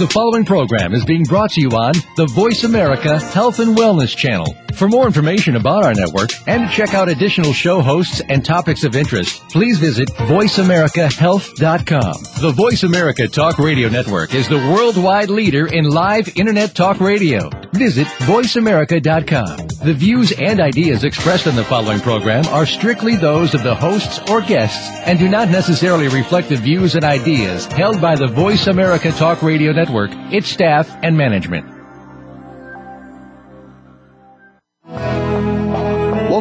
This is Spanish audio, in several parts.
The following program is being brought to you on the Voice America Health and Wellness Channel. For more information about our network and to check out additional show hosts and topics of interest, please visit VoiceAmericaHealth.com. The Voice America Talk Radio Network is the worldwide leader in live Internet talk radio. Visit VoiceAmerica.com. The views and ideas expressed in the following program are strictly those of the hosts or guests and do not necessarily reflect the views and ideas held by the Voice America Talk Radio Network, its staff, and management.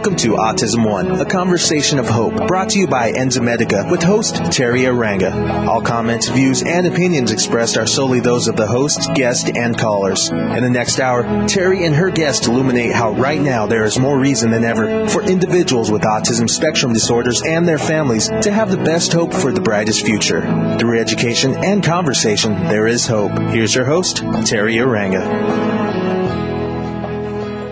Welcome to Autism One, a conversation of hope, brought to you by Enzymedica with host Terry Aranga. All comments, views, and opinions expressed are solely those of the host, guest, and callers. In the next hour, Terry and her guest illuminate how right now there is more reason than ever for individuals with autism spectrum disorders and their families to have the best hope for the brightest future. Through education and conversation, there is hope. Here's your host, Terry Aranga.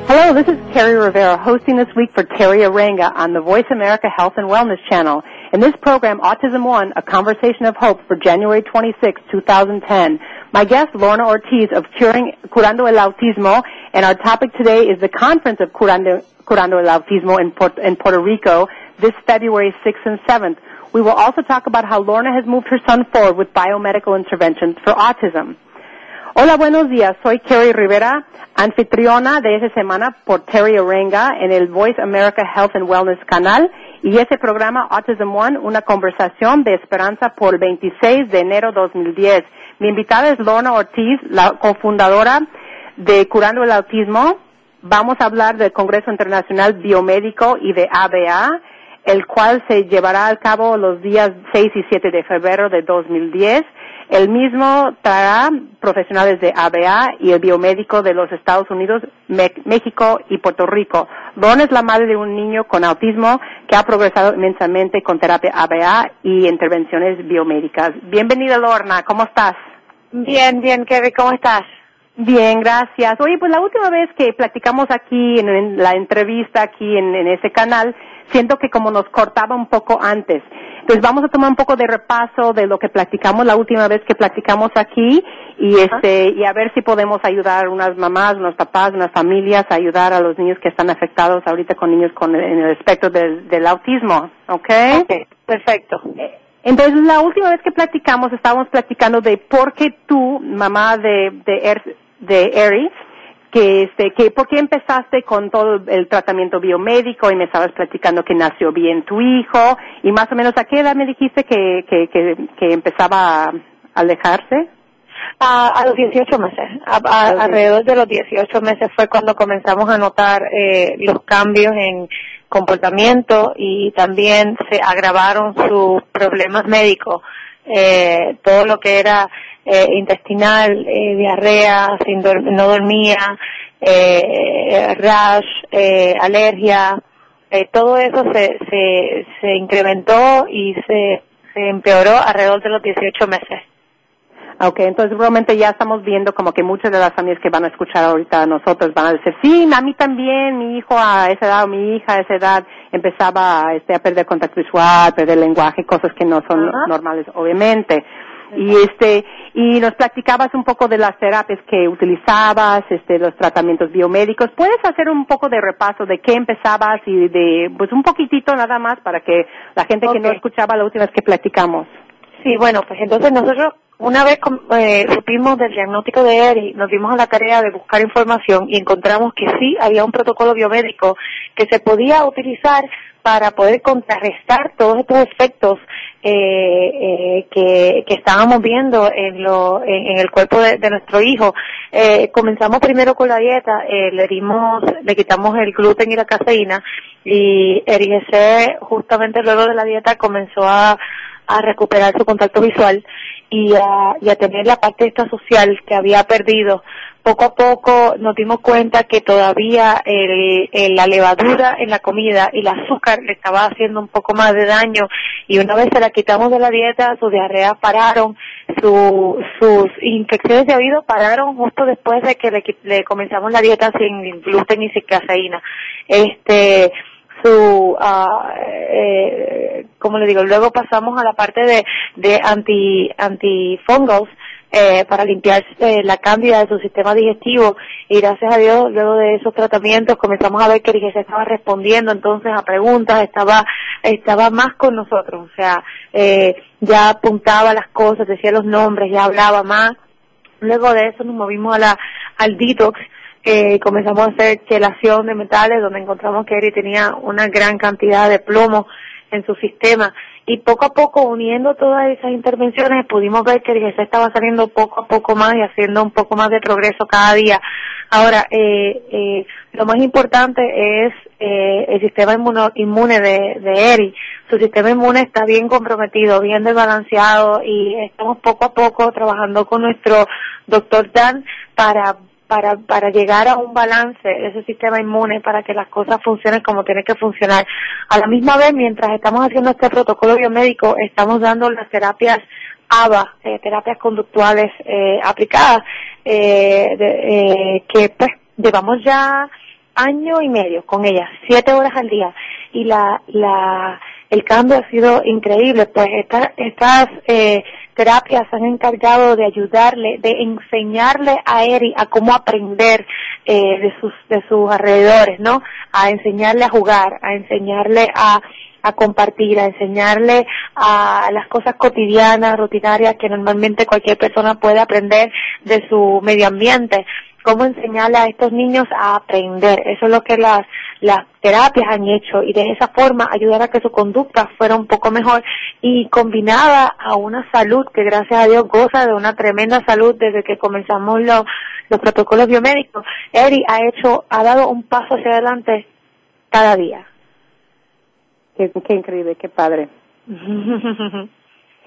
Hello, this is Terry Rivera hosting this week for Terry Aranga on the Voice America Health and Wellness channel. In this program, Autism One, a conversation of hope for January 26, 2010. My guest, Lorna Ortiz of Curing, Curando el Autismo, and our topic today is the conference of Curando, Curando el Autismo in, Port, in Puerto Rico this February 6th and 7th. We will also talk about how Lorna has moved her son forward with biomedical interventions for autism. Hola, buenos días. Soy Kerry Rivera, anfitriona de esta semana por Terry Orenga en el Voice America Health and Wellness canal y ese programa Autism One, una conversación de esperanza por el 26 de enero 2010. Mi invitada es Lorna Ortiz, la cofundadora de Curando el Autismo. Vamos a hablar del Congreso Internacional Biomédico y de ABA, el cual se llevará a cabo los días 6 y 7 de febrero de 2010. El mismo traerá profesionales de ABA y el biomédico de los Estados Unidos, México y Puerto Rico. Lorna es la madre de un niño con autismo que ha progresado inmensamente con terapia ABA y intervenciones biomédicas. Bienvenida Lorna, ¿cómo estás? Bien, bien, Kevin, ¿cómo estás? Bien, gracias. Oye, pues la última vez que platicamos aquí en, la entrevista aquí en, en ese canal, siento que como nos cortaba un poco antes. Pues vamos a tomar un poco de repaso de lo que platicamos la última vez que platicamos aquí y este y a ver si podemos ayudar unas mamás, unos papás, unas familias a ayudar a los niños que están afectados ahorita con niños con en el espectro del, del autismo, ¿ok? Ok, perfecto. Entonces, la última vez que platicamos, estábamos platicando de por qué tú, mamá de, de, er, de Eri, que este que por qué empezaste con todo el tratamiento biomédico y me estabas platicando que nació bien tu hijo. Y más o menos a qué edad me dijiste que que que, que empezaba a alejarse a, a los 18 meses. A, a, alrededor de los 18 meses fue cuando comenzamos a notar eh, los cambios en comportamiento y también se agravaron sus problemas médicos eh, todo lo que era eh, intestinal, eh, diarrea, no dormía, eh, rash, eh, alergia, eh, todo eso se, se, se incrementó y se, se empeoró alrededor de los 18 meses. Ok, entonces realmente ya estamos viendo como que muchas de las familias que van a escuchar ahorita a nosotros van a decir, sí, a mí también, mi hijo a esa edad o mi hija a esa edad empezaba este, a perder contacto visual, perder lenguaje, cosas que no son normales, obviamente. Y este, y nos platicabas un poco de las terapias que utilizabas, este, los tratamientos biomédicos. ¿Puedes hacer un poco de repaso de qué empezabas y de, pues un poquitito nada más para que la gente que no escuchaba la última vez que platicamos? Sí, bueno, pues entonces nosotros una vez eh, supimos del diagnóstico de Eri, nos dimos a la tarea de buscar información y encontramos que sí había un protocolo biomédico que se podía utilizar para poder contrarrestar todos estos efectos eh, eh, que, estábamos viendo en, lo, en, el cuerpo de, nuestro hijo. Eh, comenzamos primero con la dieta, eh, le dimos, le quitamos el gluten y la caseína y Erigese justamente luego de la dieta comenzó a recuperar su contacto visual y a, y a tener la parte esta social que había perdido. Poco a poco nos dimos cuenta que todavía el, la levadura en la comida y el azúcar le estaba haciendo un poco más de daño y una vez se la quitamos de la dieta, sus diarreas pararon, su, sus infecciones de oído pararon justo después de que le, le comenzamos la dieta sin gluten y sin caseína. Este, su, uh, eh, como le digo, luego pasamos a la parte de, de anti, antifungos, eh, para limpiar eh, la cándida de su sistema digestivo y gracias a Dios luego de esos tratamientos comenzamos a ver que se estaba respondiendo entonces a preguntas, estaba estaba más con nosotros, o sea, eh, ya apuntaba las cosas, decía los nombres, ya hablaba más. Luego de eso nos movimos a la, al detox, eh, comenzamos a hacer chelación de metales, donde encontramos que Eri tenía una gran cantidad de plomo en su sistema y poco a poco uniendo todas esas intervenciones pudimos ver que el se estaba saliendo poco a poco más y haciendo un poco más de progreso cada día. Ahora, eh, eh, lo más importante es eh, el sistema inmune de, de Eri. Su sistema inmune está bien comprometido, bien desbalanceado y estamos poco a poco trabajando con nuestro doctor Dan para para, para llegar a un balance de ese sistema inmune para que las cosas funcionen como tienen que funcionar. A la misma vez, mientras estamos haciendo este protocolo biomédico, estamos dando las terapias ABA, eh, terapias conductuales eh, aplicadas, eh, eh, que pues llevamos ya año y medio con ellas, siete horas al día, y la, la, el cambio ha sido increíble, pues estas, eh, terapias han encargado de ayudarle, de enseñarle a Eri a cómo aprender eh, de sus de sus alrededores, ¿no? A enseñarle a jugar, a enseñarle a a compartir, a enseñarle a las cosas cotidianas, rutinarias que normalmente cualquier persona puede aprender de su medio ambiente cómo enseñarle a estos niños a aprender. Eso es lo que las, las terapias han hecho y de esa forma ayudar a que su conducta fuera un poco mejor y combinada a una salud que gracias a Dios goza de una tremenda salud desde que comenzamos los, los protocolos biomédicos. Eri ha hecho, ha dado un paso hacia adelante cada día. Qué, qué increíble, qué padre.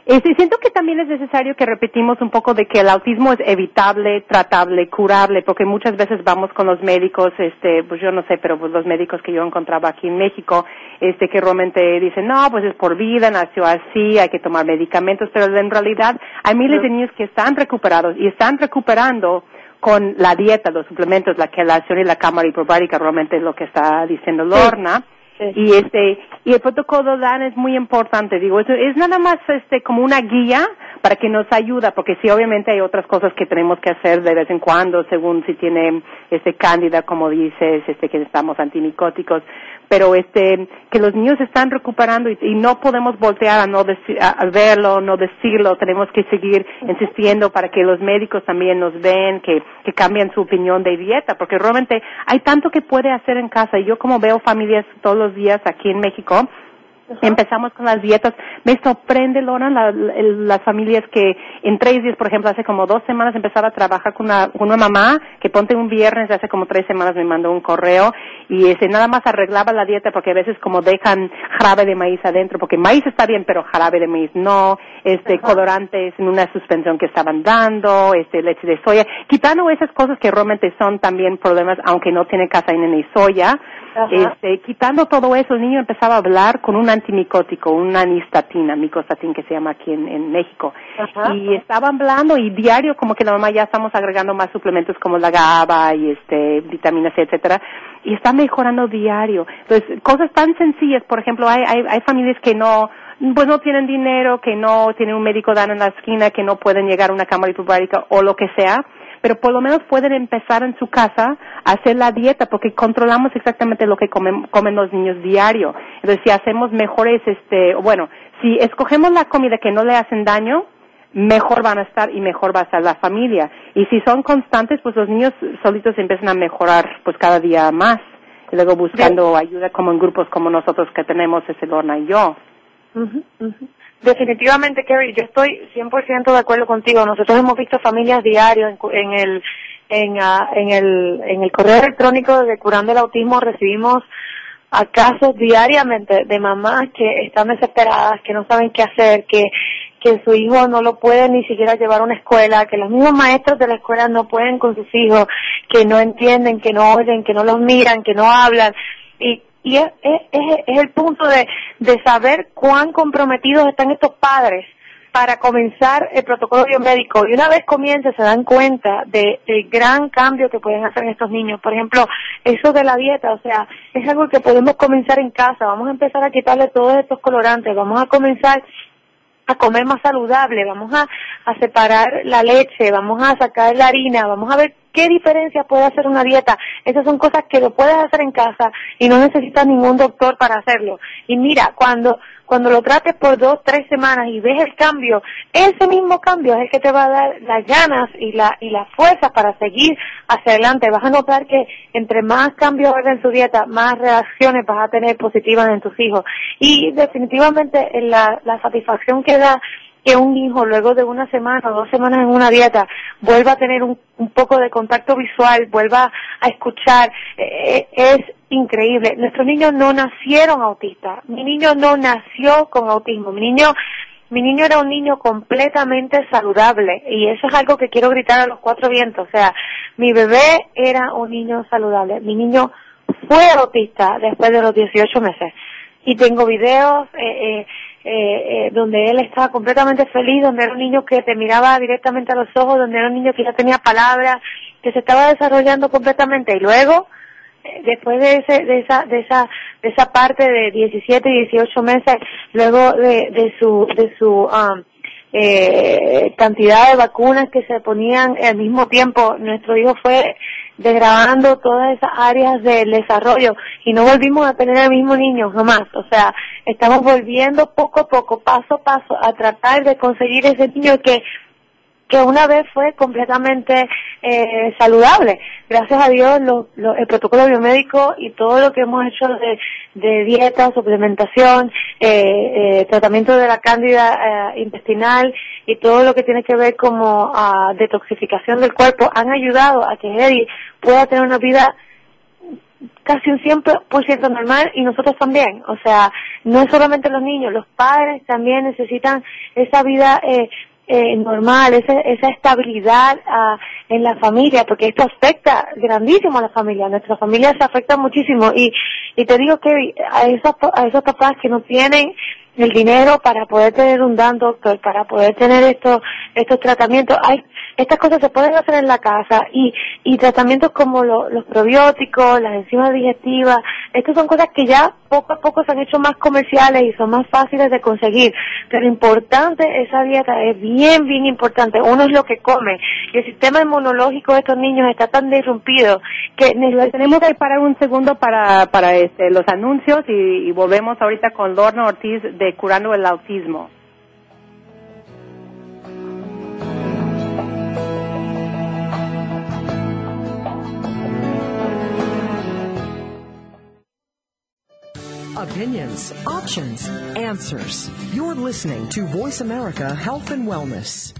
Este, siento que también es necesario que repetimos un poco de que el autismo es evitable, tratable, curable, porque muchas veces vamos con los médicos, este, pues yo no sé, pero pues los médicos que yo encontraba aquí en México, este, que realmente dicen, no, pues es por vida, nació así, hay que tomar medicamentos, pero en realidad hay miles de niños que están recuperados y están recuperando con la dieta, los suplementos, la quelación y la cámara hiperbárica, realmente es lo que está diciendo Lorna. Y este, y el protocolo DAN es muy importante, digo, es, es nada más este como una guía para que nos ayuda, porque sí obviamente hay otras cosas que tenemos que hacer de vez en cuando, según si tiene este cándida, como dices, este que estamos antimicóticos, pero este que los niños están recuperando y, no podemos voltear a no a verlo, no decirlo, tenemos que seguir insistiendo para que los médicos también nos ven, que, que cambien su opinión de dieta, porque realmente hay tanto que puede hacer en casa y yo como veo familias todos los días aquí en México, Empezamos con las dietas. Me sorprende, Lora, las familias que en tres días, por ejemplo, hace como dos semanas empezaba a trabajar con una, una mamá que ponte un viernes, hace como tres semanas me mandó un correo y ese nada más arreglaba la dieta porque a veces como dejan jarabe de maíz adentro, porque maíz está bien, pero jarabe de maíz no, este, colorantes en una suspensión que estaban dando, este, leche de soya, quitando esas cosas que realmente son también problemas, aunque no tiene caseína ni soya, este, quitando todo eso, el niño empezaba a hablar con un antimicótico, una anistatina, micostatin que se llama aquí en, México. Y estaba hablando y diario como que la mamá ya estamos agregando más suplementos como la GABA y este, vitaminas, etcétera. Y está mejorando diario. Entonces, cosas tan sencillas, por ejemplo, hay, hay, hay familias que no, pues no tienen dinero, que no tienen un médico dano en la esquina, que no pueden llegar a una cámara hiperbárica o lo que sea pero por lo menos pueden empezar en su casa a hacer la dieta porque controlamos exactamente lo que comen, comen los niños diario. Entonces, si hacemos mejores, este, bueno, si escogemos la comida que no le hacen daño, mejor van a estar y mejor va a estar la familia. Y si son constantes, pues los niños solitos empiezan a mejorar pues cada día más. Y luego buscando ayuda como en grupos como nosotros que tenemos, ese Lorna y yo. Definitivamente, Kerry, yo estoy 100% de acuerdo contigo. Nosotros hemos visto familias diarios en, el en, ah, en el en el correo electrónico de Curando el Autismo recibimos a casos diariamente de mamás que están desesperadas, que no saben qué hacer, que que su hijo no lo puede ni siquiera llevar a una escuela, que los mismos maestros de la escuela no pueden con sus hijos, que no entienden, que no oyen, que no los miran, que no hablan y y es, el punto de, de saber cuán comprometidos están estos padres para comenzar el protocolo biomédico. Y una vez comience se dan cuenta de, del gran cambio que pueden hacer estos niños. Por ejemplo, eso de la dieta, o sea, es algo que podemos comenzar en casa. Vamos a empezar a quitarle todos estos colorantes. Vamos a comenzar a comer más saludable, vamos a, a separar la leche, vamos a sacar la harina, vamos a ver qué diferencia puede hacer una dieta. Esas son cosas que lo puedes hacer en casa y no necesitas ningún doctor para hacerlo. Y mira, cuando cuando lo trates por dos, tres semanas y ves el cambio, ese mismo cambio es el que te va a dar las ganas y la y la fuerza para seguir hacia adelante. Vas a notar que entre más cambios hagas en tu dieta, más reacciones vas a tener positivas en tus hijos. Y definitivamente la, la satisfacción que da que un hijo luego de una semana o dos semanas en una dieta vuelva a tener un, poco de contacto visual, vuelva a escuchar, eh, es increíble. Nuestros niños no nacieron autistas. Mi niño no nació con autismo. Mi niño, mi niño era un niño completamente saludable y eso es algo que quiero gritar a los cuatro vientos. O sea, mi bebé era un niño saludable. Mi niño fue autista después de los 18 meses y tengo videos eh, eh, eh, eh, donde él estaba completamente feliz, donde era un niño que te miraba directamente a los ojos, donde era un niño que ya tenía palabras, que se estaba desarrollando completamente. Y luego eh, después de ese de esa de esa de esa parte de 17 y 18 meses luego de, de su de su um, eh, cantidad de vacunas que se ponían al mismo tiempo nuestro hijo fue desgrabando todas esas áreas del desarrollo y no volvimos a tener el mismo niño jamás. O sea, estamos volviendo poco a poco, paso a paso, a tratar de conseguir ese niño que que una vez fue completamente eh, saludable. Gracias a Dios, el protocolo biomédico y todo lo que hemos hecho de, dieta, suplementación, eh, eh, tratamiento de la cándida intestinal y todo lo que tiene que ver como uh, detoxificación del cuerpo han ayudado a que Eddie pueda tener una vida casi un 100% normal y nosotros también. O sea, no es solamente los niños, los padres también necesitan esa vida eh, eh, normal, esa, esa estabilidad uh, en la familia, porque esto afecta grandísimo a la familia, nuestra familia se afecta muchísimo. Y, y te digo que a esos, a esos papás que no tienen el dinero para poder tener un dan doctor, para poder tener estos, estos tratamientos, hay estas cosas se pueden hacer en la casa y, y tratamientos como los probióticos, las enzimas digestivas, estas son cosas que ya poco a poco se han hecho más comerciales y son más fáciles de conseguir. Pero importante, esa dieta es bien, bien importante. Uno es lo que come. Y el sistema inmunológico de estos niños está tan disrumpido que tenemos que parar un segundo para, para este, los anuncios y, y volvemos ahorita con Lorna Ortiz de Curando el Autismo. Opinions, options, answers. You're listening to Voice America Health and Wellness.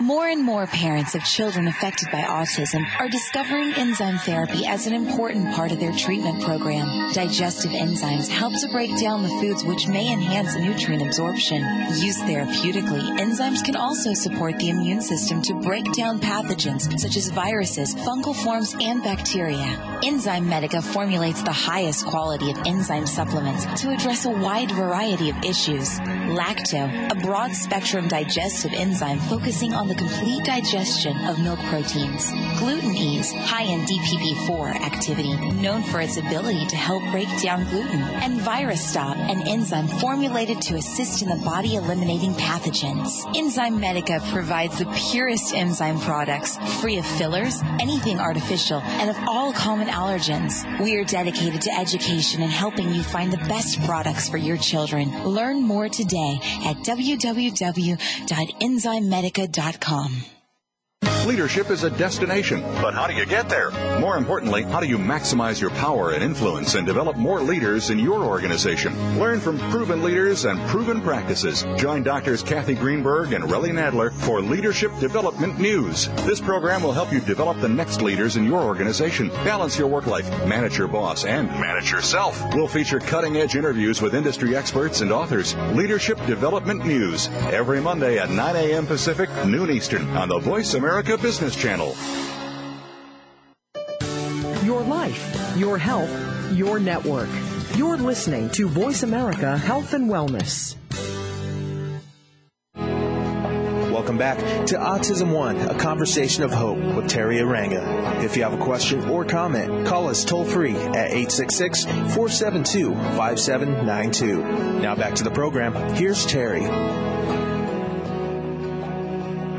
More and more parents of children affected by autism are discovering enzyme therapy as an important part of their treatment program. Digestive enzymes help to break down the foods which may enhance nutrient absorption. Used therapeutically, enzymes can also support the immune system to break down pathogens such as viruses, fungal forms, and bacteria. Enzyme Medica formulates the highest quality of enzyme supplements to address a wide variety of issues. Lacto, a broad spectrum digestive enzyme focusing on the complete digestion of milk proteins. Gluten ease, high in DPP4 activity, known for its ability to help break down gluten. And Virus Stop, an enzyme formulated to assist in the body eliminating pathogens. Enzyme Medica provides the purest enzyme products, free of fillers, anything artificial, and of all common allergens. We are dedicated to education and helping you find the best products for your children. Learn more today at www.enzymemedica.com com. Leadership is a destination, but how do you get there? More importantly, how do you maximize your power and influence and develop more leaders in your organization? Learn from proven leaders and proven practices. Join Doctors Kathy Greenberg and Relly Nadler for Leadership Development News. This program will help you develop the next leaders in your organization, balance your work life, manage your boss, and manage yourself. We'll feature cutting edge interviews with industry experts and authors. Leadership Development News every Monday at 9 a.m. Pacific, noon Eastern on the Voice America Business Channel. Your life, your health, your network. You're listening to Voice America Health and Wellness. Welcome back to Autism One, a conversation of hope with Terry Aranga. If you have a question or comment, call us toll free at 866 472 5792. Now back to the program. Here's Terry.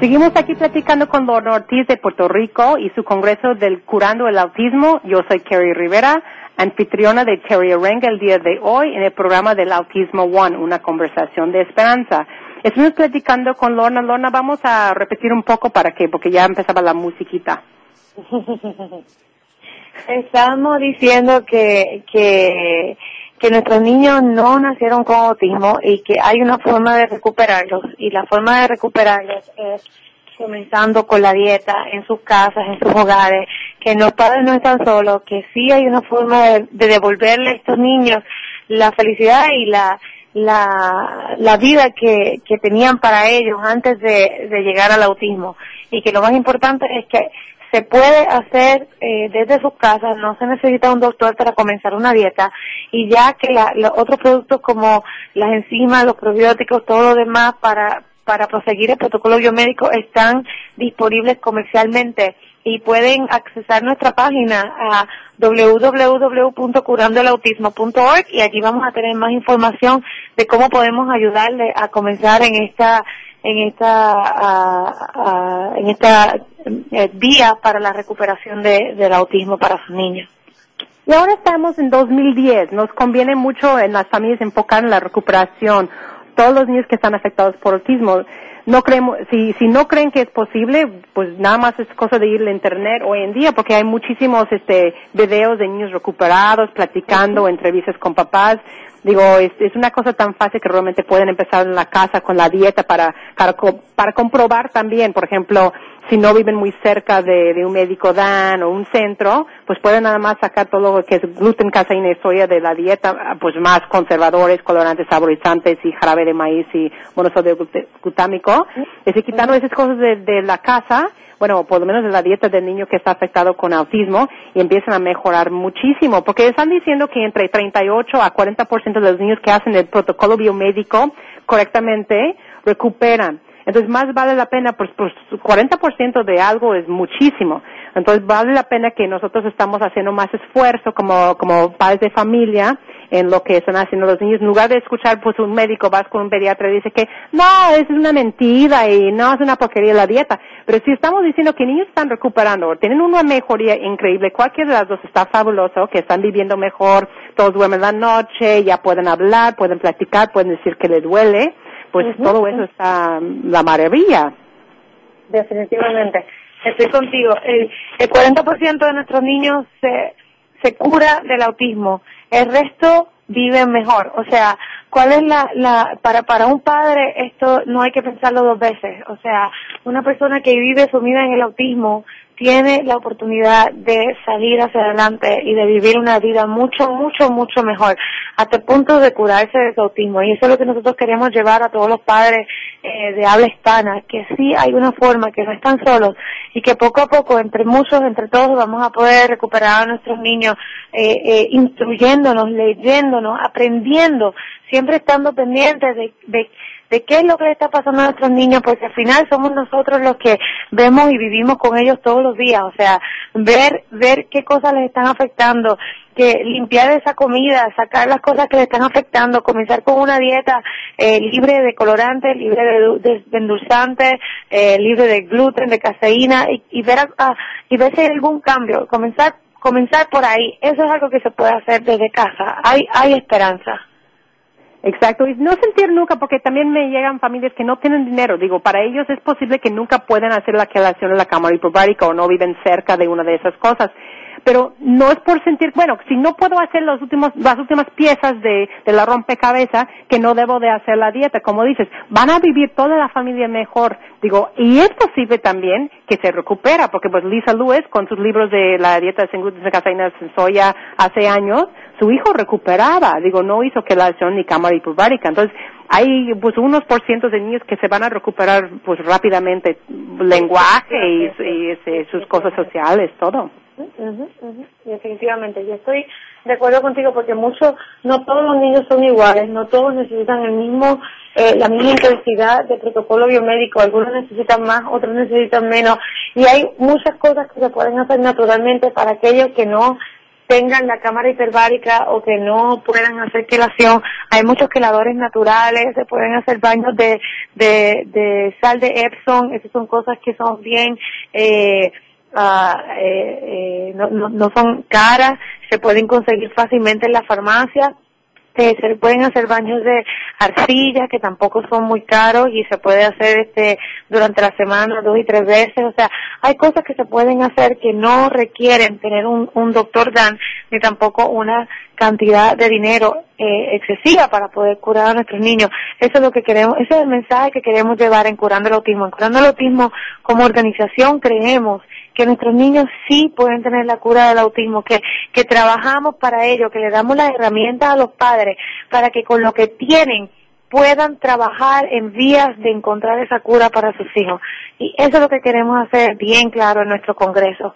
Seguimos aquí platicando con Don Ortiz de Puerto Rico y su congreso del Curando el Autismo. Yo soy Terry Rivera, anfitriona de Terry Arenga el día de hoy en el programa del Autismo One, una conversación de esperanza. Estamos platicando con Lorna. Lorna, vamos a repetir un poco para que, porque ya empezaba la musiquita. Estábamos diciendo que, que, que nuestros niños no nacieron con autismo y que hay una forma de recuperarlos. Y la forma de recuperarlos es comenzando con la dieta en sus casas, en sus hogares, que los padres no están solos, que sí hay una forma de, de devolverle a estos niños la felicidad y la la, la vida que, que tenían para ellos antes de, de llegar al autismo. Y que lo más importante es que se puede hacer eh, desde sus casas, no se necesita un doctor para comenzar una dieta y ya que la, los otros productos como las enzimas, los probióticos, todo lo demás para, para proseguir el protocolo biomédico están disponibles comercialmente y pueden accesar nuestra página a www.curandoelautismo.org y allí vamos a tener más información de cómo podemos ayudarle a comenzar en esta en esta a, a, en esta eh, vía para la recuperación de, del autismo para sus niños. Y ahora estamos en 2010. Nos conviene mucho en las familias enfocar en la recuperación. Todos los niños que están afectados por autismo no creemos, si, si no creen que es posible, pues nada más es cosa de ir a internet hoy en día, porque hay muchísimos este videos de niños recuperados, platicando, entrevistas con papás. Digo, es, es una cosa tan fácil que realmente pueden empezar en la casa con la dieta para, para, para comprobar también, por ejemplo, si no viven muy cerca de, de, un médico Dan o un centro, pues pueden nada más sacar todo lo que es gluten, caseína y soya de la dieta, pues más conservadores, colorantes, saborizantes y jarabe de maíz y monosodio glutámico. Es decir, quitando esas cosas de, de la casa, bueno, por lo menos de la dieta del niño que está afectado con autismo y empiezan a mejorar muchísimo, porque están diciendo que entre 38 a 40% de los niños que hacen el protocolo biomédico correctamente recuperan. Entonces más vale la pena, pues, pues 40% de algo es muchísimo. Entonces vale la pena que nosotros estamos haciendo más esfuerzo como, como padres de familia en lo que están haciendo los niños. En lugar de escuchar, pues un médico, vas con un pediatra y dice que no, es una mentira y no es una porquería la dieta. Pero si estamos diciendo que niños están recuperando, tienen una mejoría increíble, cualquiera de las dos está fabuloso, que están viviendo mejor, todos duermen la noche, ya pueden hablar, pueden platicar, pueden decir que les duele, pues uh -huh. todo eso está la maravilla. Definitivamente. Estoy contigo. El, el 40% de nuestros niños se, se cura del autismo. El resto viven mejor. O sea, ¿cuál es la, la, para, para un padre esto no hay que pensarlo dos veces. O sea, una persona que vive sumida en el autismo tiene la oportunidad de salir hacia adelante y de vivir una vida mucho, mucho, mucho mejor, hasta el punto de curarse de su autismo. Y eso es lo que nosotros queremos llevar a todos los padres eh, de habla hispana, que sí hay una forma, que no están solos y que poco a poco, entre muchos, entre todos, vamos a poder recuperar a nuestros niños eh, eh, instruyéndonos, leyéndonos, aprendiendo, siempre estando pendientes de, de de qué es lo que le está pasando a nuestros niños, porque al final somos nosotros los que vemos y vivimos con ellos todos los días, o sea, ver, ver qué cosas les están afectando, que limpiar esa comida, sacar las cosas que le están afectando, comenzar con una dieta eh, libre de colorantes, libre de, endulzantes, eh, libre de gluten, de caseína, y, y ver a, y ver si hay algún cambio, comenzar comenzar por ahí, eso es algo que se puede hacer desde casa, hay, hay esperanza. Exacto, y no sentir nunca, porque también me llegan familias que no tienen dinero. Digo, para ellos es posible que nunca puedan hacer la quelación en la cámara hiperbárica o no viven cerca de una de esas cosas. Pero no es por sentir, bueno, si no puedo hacer los últimos, las últimas piezas de, de la rompecabezas, que no debo de hacer la dieta. Como dices, van a vivir toda la familia mejor. Digo, y es posible también que se recupera, porque pues Lisa Lewis, con sus libros de la dieta sin gluten, sin caseína, sin soya, hace años, su hijo recuperaba, digo, no hizo quelación ni cámara hiperbárica. Entonces, hay pues unos por cientos de niños que se van a recuperar pues rápidamente. Lenguaje y, y, y sus cosas sociales, todo. Definitivamente, yo estoy de acuerdo contigo porque muchos, no todos los niños son iguales, no todos necesitan el mismo, eh, la misma intensidad de protocolo biomédico, algunos necesitan más, otros necesitan menos, y hay muchas cosas que se pueden hacer naturalmente para aquellos que no tengan la cámara hiperbárica o que no puedan hacer quelación. Hay muchos queladores naturales, se pueden hacer baños de, de, de sal de Epsom, esas son cosas que son bien, eh, uh, no, no, no son caras, se pueden conseguir fácilmente en la farmacia eh, se pueden hacer baños de arcilla que tampoco son muy caros y se puede hacer este durante la semana dos y tres veces. O sea hay cosas que se pueden hacer que no requieren tener un, un doctor Dan ni tampoco una cantidad de dinero eh, excesiva para poder curar a nuestros niños. Eso es lo que queremos ese es el mensaje que queremos llevar en curando el autismo. En curando el autismo como organización creemos que nuestros niños sí pueden tener la cura del autismo, que, que trabajamos para ello, que le damos las herramientas a los padres para que con lo que tienen puedan trabajar en vías de encontrar esa cura para sus hijos. Y eso es lo que queremos hacer bien claro en nuestro Congreso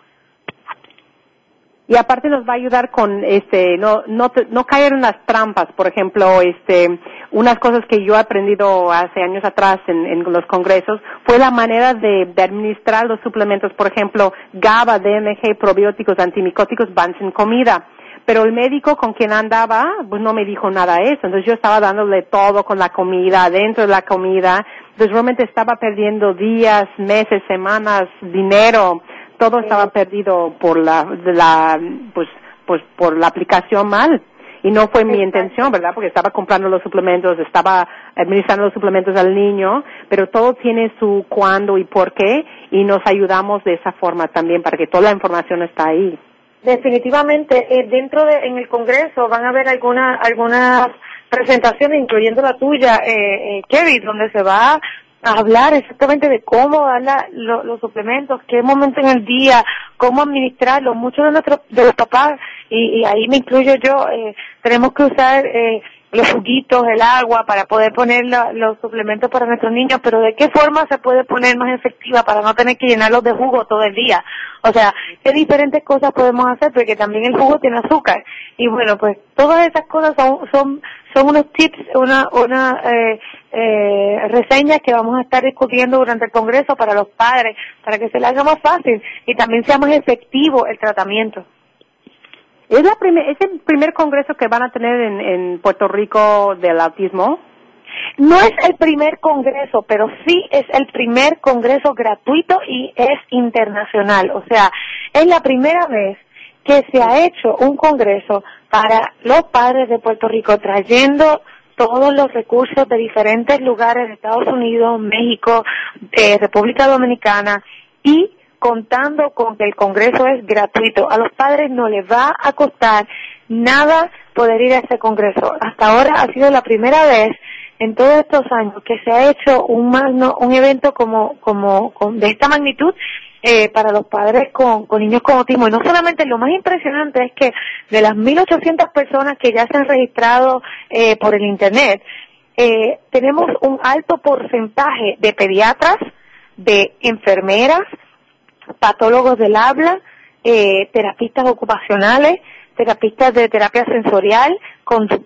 y aparte nos va a ayudar con este no no no caer en las trampas. Por ejemplo este unas cosas que yo he aprendido hace años atrás en, los congresos fue la manera de, de, administrar los suplementos. Por ejemplo GABA DMG probióticos antimicóticos van sin comida. Pero el médico con quien andaba pues no me dijo nada de eso. Entonces yo estaba dándole todo con la comida dentro de la comida. Entonces realmente estaba perdiendo días meses semanas dinero todo estaba perdido por la, la pues pues por la aplicación mal y no fue mi intención, ¿verdad? Porque estaba comprando los suplementos, estaba administrando los suplementos al niño, pero todo tiene su cuándo y por qué y nos ayudamos de esa forma también para que toda la información está ahí. Definitivamente, eh, dentro de en el Congreso van a haber algunas algunas presentaciones, incluyendo la tuya, eh, eh, Kevin, donde se va hablar exactamente de cómo dar los suplementos, qué momento en el día, cómo administrarlos. Muchos de nuestros de los papás, y, ahí me incluyo yo, eh, tenemos que usar eh, los juguitos, el agua para poder poner los suplementos para nuestros niños, pero ¿de qué forma se puede poner más efectiva para no tener que llenarlos de jugo todo el día? O sea, ¿qué diferentes cosas podemos hacer? Porque también el jugo tiene azúcar. Y bueno, pues todas esas cosas son, son, son unos tips, una, una eh, eh, reseñas que vamos a estar discutiendo durante el Congreso para los padres, para que se les haga más fácil y también sea más efectivo el tratamiento. ¿Es, la ¿Es el primer congreso que van a tener en, en Puerto Rico del autismo? No es el primer congreso, pero sí es el primer congreso gratuito y es internacional. O sea, es la primera vez que se ha hecho un congreso para los padres de Puerto Rico trayendo todos los recursos de diferentes lugares de Estados Unidos, México, eh, República Dominicana y contando con que el Congreso es gratuito. A los padres no les va a costar nada poder ir a ese Congreso. Hasta ahora ha sido la primera vez en todos estos años que se ha hecho un, un evento como, como, de esta magnitud eh, para los padres con, con niños con autismo. Y no solamente, lo más impresionante es que de las 1.800 personas que ya se han registrado eh, por el Internet, eh, tenemos un alto porcentaje de pediatras, de enfermeras, patólogos del habla, eh, terapistas ocupacionales, terapistas de terapia sensorial,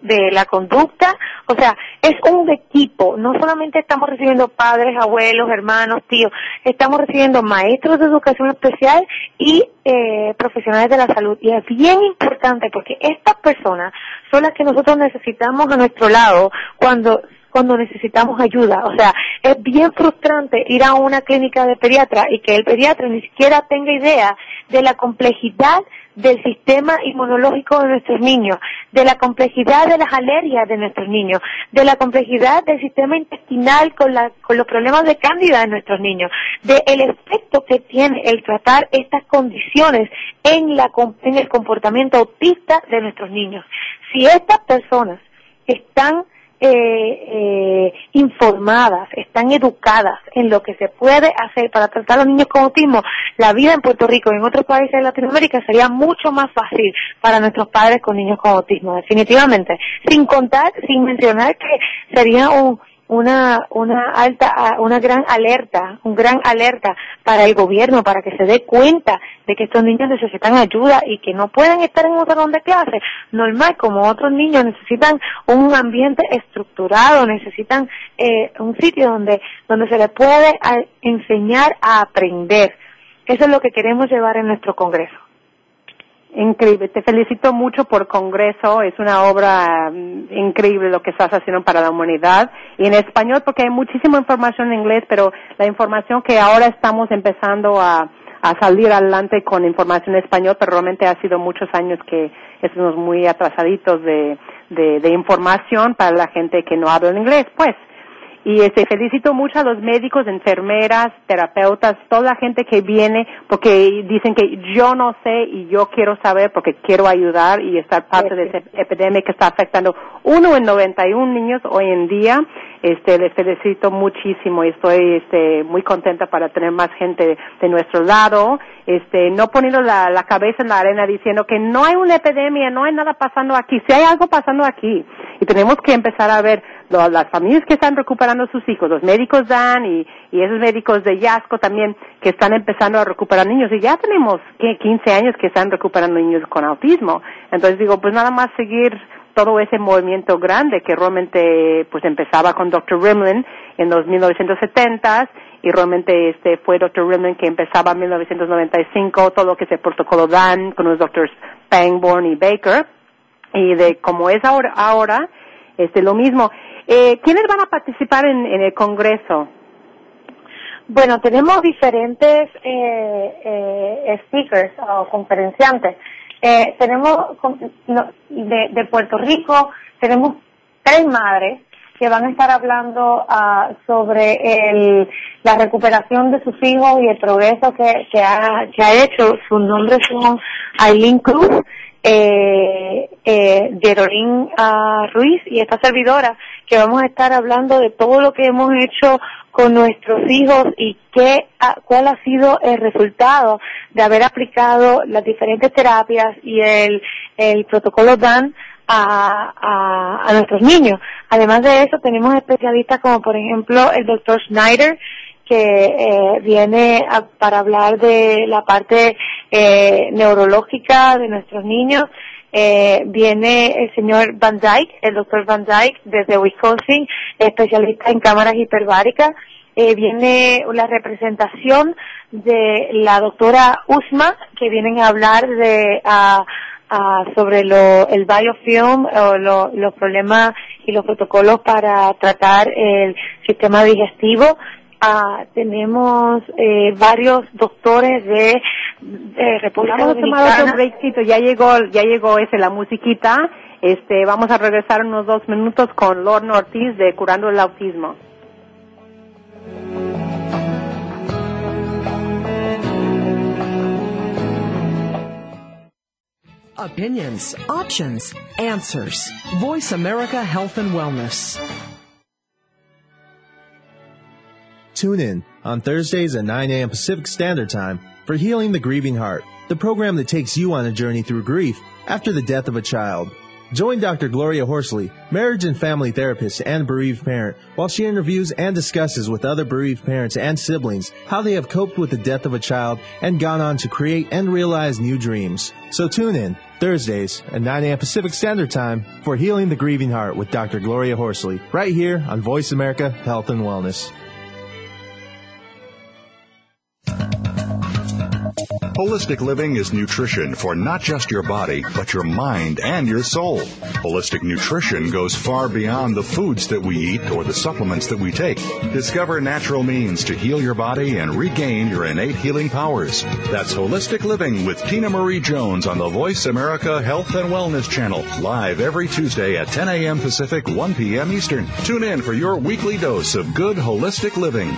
de la conducta, o sea, es un equipo, no solamente estamos recibiendo padres, abuelos, hermanos, tíos, estamos recibiendo maestros de educación especial y eh, profesionales de la salud. Y es bien importante porque estas personas son las que nosotros necesitamos a nuestro lado cuando cuando necesitamos ayuda. O sea, es bien frustrante ir a una clínica de pediatra y que el pediatra ni siquiera tenga idea de la complejidad del sistema inmunológico de nuestros niños, de la complejidad de las alergias de nuestros niños, de la complejidad del sistema intestinal con, la, con los problemas de cándida de nuestros niños, del efecto que tiene el tratar estas condiciones en, la, en el comportamiento autista de nuestros niños. Si estas personas están eh, eh, informadas, están educadas en lo que se puede hacer para tratar a los niños con autismo, la vida en Puerto Rico y en otros países de Latinoamérica sería mucho más fácil para nuestros padres con niños con autismo, definitivamente. Sin contar, sin mencionar que sería un, una, una alta, una gran alerta, un gran alerta para el gobierno, para que se dé cuenta de que estos niños necesitan ayuda y que no pueden estar en un salón de clase normal como otros niños, necesitan un ambiente estructurado, necesitan eh, un sitio donde, donde se les puede enseñar a aprender. Eso es lo que queremos llevar en nuestro Congreso. Increíble, te felicito mucho por Congreso, es una obra mm, increíble lo que estás haciendo para la humanidad y en español porque hay muchísima información en inglés, pero la información que ahora estamos empezando a, salir adelante con información en español, pero realmente ha sido muchos años que estamos muy atrasaditos de, de información para la gente que no habla en inglés, pues. Y este, felicito mucho a los médicos, enfermeras, terapeutas, toda la gente que viene porque dicen que yo no sé y yo quiero saber porque quiero ayudar y estar parte de esa epidemia que está afectando uno en 91 niños hoy en día. Este, les felicito muchísimo y estoy este, muy contenta para tener más gente de nuestro lado, este, no poniendo la, la cabeza en la arena diciendo que no hay una epidemia, no hay nada pasando aquí, si hay algo pasando aquí y tenemos que empezar a ver las familias que están recuperando sus hijos, los médicos Dan y, esos médicos de Yasco también que están empezando a recuperar niños y ya tenemos 15 años que están recuperando niños con autismo. Entonces digo, pues nada más seguir todo ese movimiento grande que realmente pues empezaba con Dr. Rimlin en los 1970s y realmente este fue Dr. Rimlin que empezaba en 1995 todo lo que es el protocolo DAN con los doctores Pangborn y Baker y de como es ahora ahora este lo mismo eh, ¿Quiénes van a participar en, el Congreso? Bueno, tenemos diferentes eh, eh, speakers o conferenciantes. Eh, tenemos de, de, Puerto Rico, tenemos tres madres que van a estar hablando uh, sobre el, la recuperación de sus hijos y el progreso que, que, ha, que ha hecho. Sus nombres son Aileen Cruz, eh, eh, uh, Ruiz y esta servidora que vamos a estar hablando de todo lo que hemos hecho con nuestros hijos y qué, cuál ha sido el resultado de haber aplicado las diferentes terapias y el, el protocolo DAN a, a, a, nuestros niños. Además de eso, tenemos especialistas como por ejemplo el doctor Schneider, que eh, viene para hablar de la parte eh, neurológica de nuestros niños. Eh, viene el señor Van Dyke, el doctor Van Dyke desde Wisconsin, especialista en cámaras hiperbáricas. Eh, viene la representación de la doctora Usma, que vienen a hablar de sobre lo, el biofilm o los problemas y los protocolos para tratar el sistema digestivo. Ah, tenemos eh, varios doctores de, de República Vamos a tomar otro breakcito, ya llegó, ya llegó ese, la musiquita. Este, vamos a regresar unos dos minutos con Lorna Ortiz de Curando el Autismo. Opinions, options, answers. Voice America Health and Wellness. Tune in on Thursdays at 9 a.m. Pacific Standard Time for Healing the Grieving Heart, the program that takes you on a journey through grief after the death of a child. Join Dr. Gloria Horsley, marriage and family therapist and bereaved parent, while she interviews and discusses with other bereaved parents and siblings how they have coped with the death of a child and gone on to create and realize new dreams. So tune in Thursdays at 9 a.m. Pacific Standard Time for Healing the Grieving Heart with Dr. Gloria Horsley, right here on Voice America Health and Wellness. Holistic living is nutrition for not just your body, but your mind and your soul. Holistic nutrition goes far beyond the foods that we eat or the supplements that we take. Discover natural means to heal your body and regain your innate healing powers. That's Holistic Living with Tina Marie Jones on the Voice America Health and Wellness Channel, live every Tuesday at 10 a.m. Pacific, 1 p.m. Eastern. Tune in for your weekly dose of good holistic living.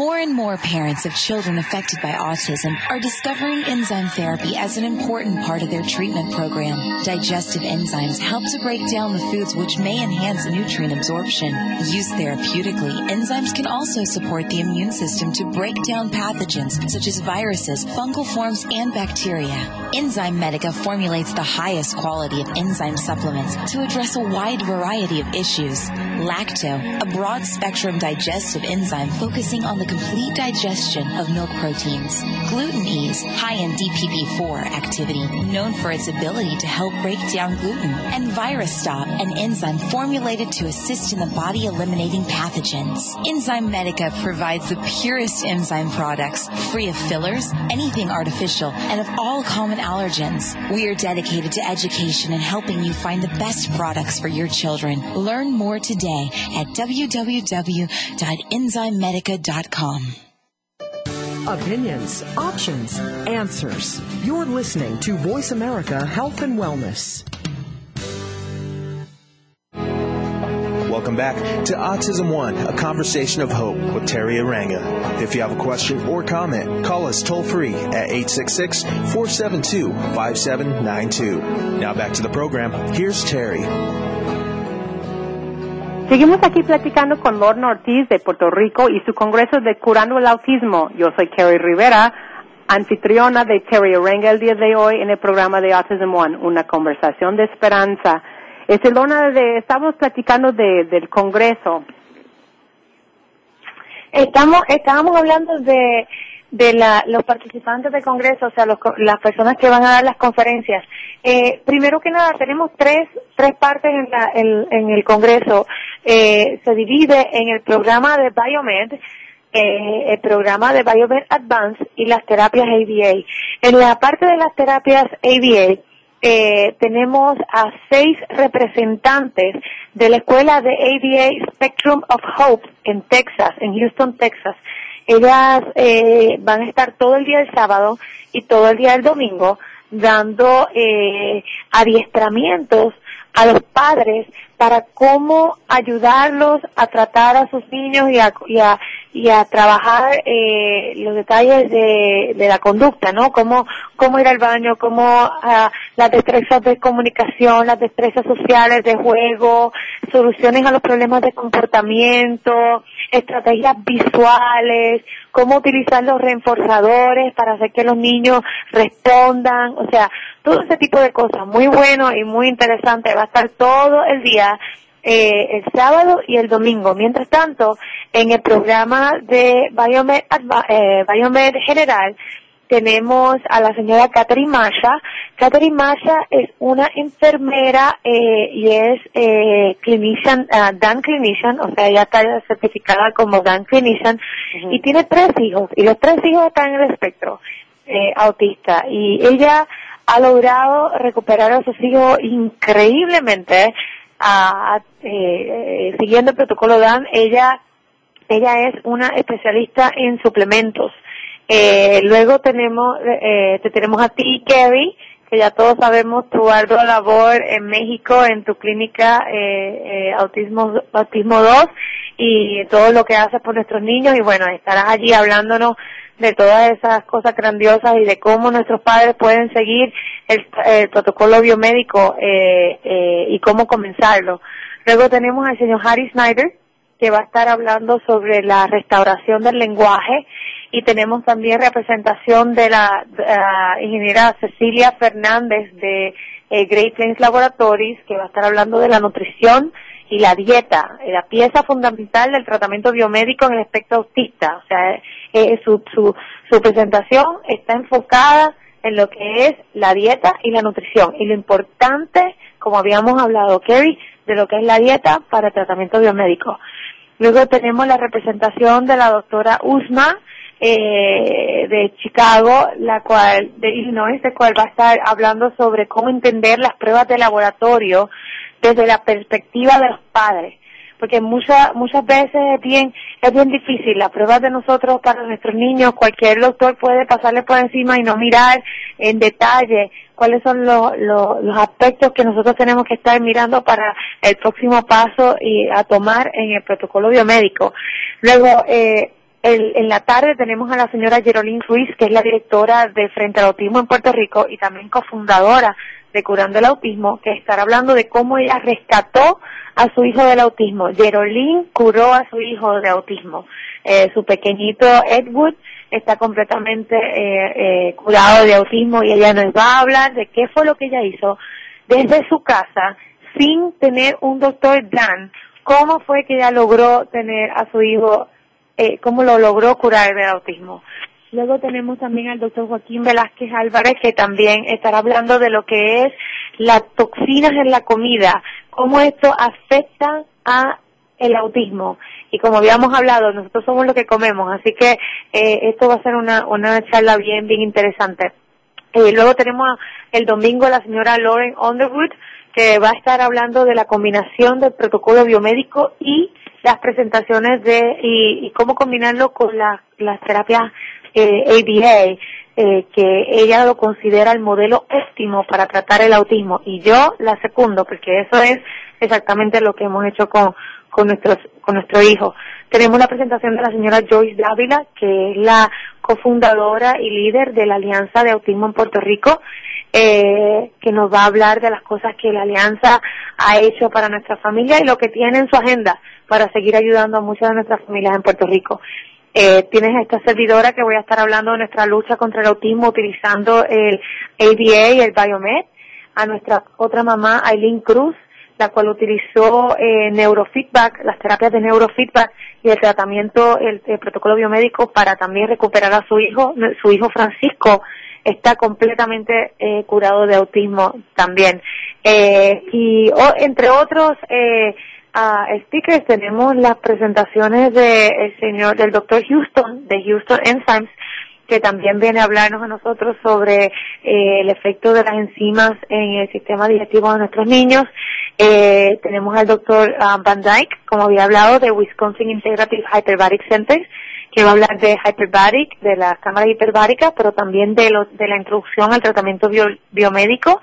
More and more parents of children affected by autism are discovering enzyme therapy as an important part of their treatment program. Digestive enzymes help to break down the foods which may enhance nutrient absorption. Used therapeutically, enzymes can also support the immune system to break down pathogens such as viruses, fungal forms, and bacteria. Enzyme Medica formulates the highest quality of enzyme supplements to address a wide variety of issues. Lacto, a broad spectrum digestive enzyme focusing on the complete digestion of milk proteins. Gluten Ease, high in DPP4 activity, known for its ability to help break down gluten. And Virus Stop, an enzyme formulated to assist in the body eliminating pathogens. Enzyme Medica provides the purest enzyme products, free of fillers, anything artificial, and of all common allergens. We are dedicated to education and helping you find the best products for your children. Learn more today at www.enzymemedica.com. Opinions, options, answers. You're listening to Voice America Health and Wellness. Welcome back to Autism One, a conversation of hope with Terry Aranga. If you have a question or comment, call us toll free at 866 472 5792. Now back to the program. Here's Terry. Seguimos aquí platicando con Lorna Ortiz de Puerto Rico y su congreso de Curando el Autismo. Yo soy Terry Rivera, anfitriona de Terry Arenga el día de hoy en el programa de Autism One, una conversación de esperanza. Este, Lorna, de, estamos platicando de, del congreso. Estamos, estábamos hablando de, de la, los participantes del Congreso, o sea, los, las personas que van a dar las conferencias. Eh, primero que nada, tenemos tres, tres partes en, la, en, en el Congreso. Eh, se divide en el programa de Biomed, eh, el programa de Biomed Advance y las terapias ABA. En la parte de las terapias ABA, eh, tenemos a seis representantes de la escuela de ABA Spectrum of Hope en Texas, en Houston, Texas. Ellas eh, van a estar todo el día del sábado y todo el día del domingo dando eh, adiestramientos a los padres para cómo ayudarlos a tratar a sus niños y a, y a, y a trabajar eh, los detalles de, de la conducta, ¿no? Cómo, cómo ir al baño, cómo uh, las destrezas de comunicación, las destrezas sociales de juego, soluciones a los problemas de comportamiento, estrategias visuales, cómo utilizar los reforzadores para hacer que los niños respondan, o sea, todo ese tipo de cosas, muy bueno y muy interesante, va a estar todo el día eh, el sábado y el domingo. Mientras tanto, en el programa de Biomed, eh, Biomed General, tenemos a la señora Catherine Masha. Catherine Masha es una enfermera eh, y es eh, clinician, uh, Dan Clinician, o sea, ella está certificada como Dan Clinician uh -huh. y tiene tres hijos y los tres hijos están en el espectro eh, autista y ella ha logrado recuperar a sus hijos increíblemente a, eh, siguiendo el protocolo DAN. Ella ella es una especialista en suplementos. Eh, luego tenemos, eh, te tenemos a ti, Kerry, que ya todos sabemos tu ardua labor en México en tu clínica eh, eh, Autismo, Autismo 2 y todo lo que haces por nuestros niños y bueno, estarás allí hablándonos de todas esas cosas grandiosas y de cómo nuestros padres pueden seguir el, el protocolo biomédico eh, eh, y cómo comenzarlo. Luego tenemos al señor Harry Snyder, que va a estar hablando sobre la restauración del lenguaje y tenemos también representación de la ingeniera Cecilia Fernández de eh, Great Plains Laboratories, que va a estar hablando de la nutrición y la dieta, la pieza fundamental del tratamiento biomédico en el espectro autista. O sea, eh, su, su, su presentación está enfocada en lo que es la dieta y la nutrición y lo importante, como habíamos hablado, Kerry, de lo que es la dieta para tratamiento biomédico. Luego tenemos la representación de la doctora Usma eh, de Chicago, la cual, de Illinois, de cual va a estar hablando sobre cómo entender las pruebas de laboratorio desde la perspectiva de los padres porque muchas muchas veces es bien es bien difícil. Las pruebas de nosotros para nuestros niños cualquier doctor puede pasarle por encima y no mirar en detalle cuáles son los, los, los aspectos que nosotros tenemos que estar mirando para el próximo paso y a tomar en el protocolo biomédico. Luego eh, en la tarde tenemos a la señora Gerolín Ruiz, que es la directora de Frente al Autismo en Puerto Rico y también cofundadora de Curando el Autismo, que estará hablando de cómo ella rescató a su hijo del autismo. Gerolín curó a su hijo de autismo. Eh, su pequeñito Edward está completamente eh, eh, curado de autismo y ella nos va a hablar de qué fue lo que ella hizo desde su casa sin tener un doctor Dan, cómo fue que ella logró tener a su hijo, eh, cómo lo logró curar del autismo. Luego tenemos también al doctor Joaquín Velázquez Álvarez, que también estará hablando de lo que es las toxinas en la comida, cómo esto afecta a el autismo. Y como habíamos hablado, nosotros somos lo que comemos, así que eh, esto va a ser una, una charla bien, bien interesante. Eh, luego tenemos el domingo a la señora Lauren Underwood, que va a estar hablando de la combinación del protocolo biomédico y las presentaciones de y, cómo combinarlo con las terapias eh, ABA, eh, que ella lo considera el modelo óptimo para tratar el autismo y yo la secundo porque eso es exactamente lo que hemos hecho con con nuestros con nuestro hijo. Tenemos la presentación de la señora Joyce Dávila, que es la cofundadora y líder de la Alianza de Autismo en Puerto Rico, eh, que nos va a hablar de las cosas que la Alianza ha hecho para nuestra familia y lo que tiene en su agenda para seguir ayudando a muchas de nuestras familias en Puerto Rico. Eh, tienes a esta servidora que voy a estar hablando de nuestra lucha contra el autismo utilizando el ADA y el Biomed, a nuestra otra mamá Aileen Cruz, la cual utilizó eh, neurofeedback, las terapias de neurofeedback y el tratamiento, el, protocolo biomédico para también recuperar a su hijo, su hijo Francisco está completamente eh, curado de autismo también. Eh, y entre otros eh, stickers tenemos las presentaciones del señor, del doctor Houston, de Houston Enzymes, que también viene a hablarnos a nosotros sobre eh, el efecto de las enzimas en el sistema digestivo de nuestros niños. Eh, tenemos al doctor ah, Van Dyke, como había hablado, de Wisconsin Integrative Hyperbaric Center, que va a hablar de hyperbaric, de la cámara hiperbárica, pero también de, de la introducción al tratamiento biomédico.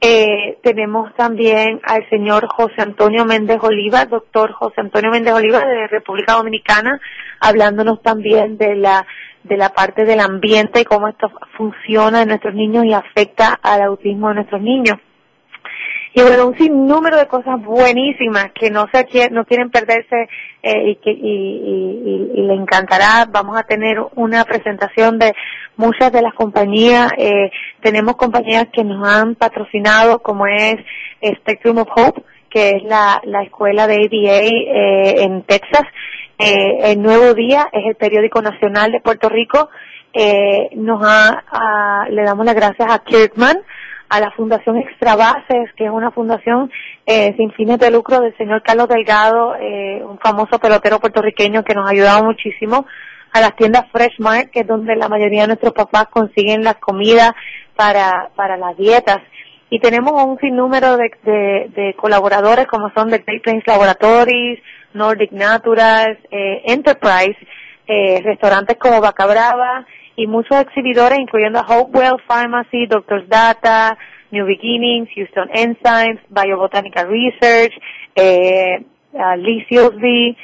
Eh, tenemos también al señor José Antonio Méndez Oliva, doctor José Antonio Méndez Oliva de República Dominicana, hablándonos también de la de la parte del ambiente y cómo esto funciona en nuestros niños y afecta al autismo de nuestros niños. Y bueno, un sinnúmero de cosas buenísimas que no se no quieren perderse eh, y que y, y, le encantará. Vamos a tener una presentación de muchas de las compañías. Eh, tenemos compañías que nos han patrocinado, como es Spectrum of Hope, que es la, la escuela de ADA eh, en Texas, eh, el Nuevo Día es el periódico nacional de Puerto Rico. Eh, nos ha, le damos las gracias a Kirkman, a la Fundación Extrabases, que es una fundación eh, sin fines de lucro del señor Carlos Delgado, eh, un famoso pelotero puertorriqueño que nos ha ayudado muchísimo, a las tiendas Fresh Mart, que es donde la mayoría de nuestros papás consiguen las comidas para, para las dietas. Y tenemos un sinnúmero de, de, de colaboradores como son The Great Plains Laboratories, Nordic Naturals, eh, Enterprise, eh, restaurantes como Vaca Brava y muchos exhibidores incluyendo Hopewell Pharmacy, Doctors Data, New Beginnings, Houston Enzymes, Biobotanical Research, eh, Lee Silsby,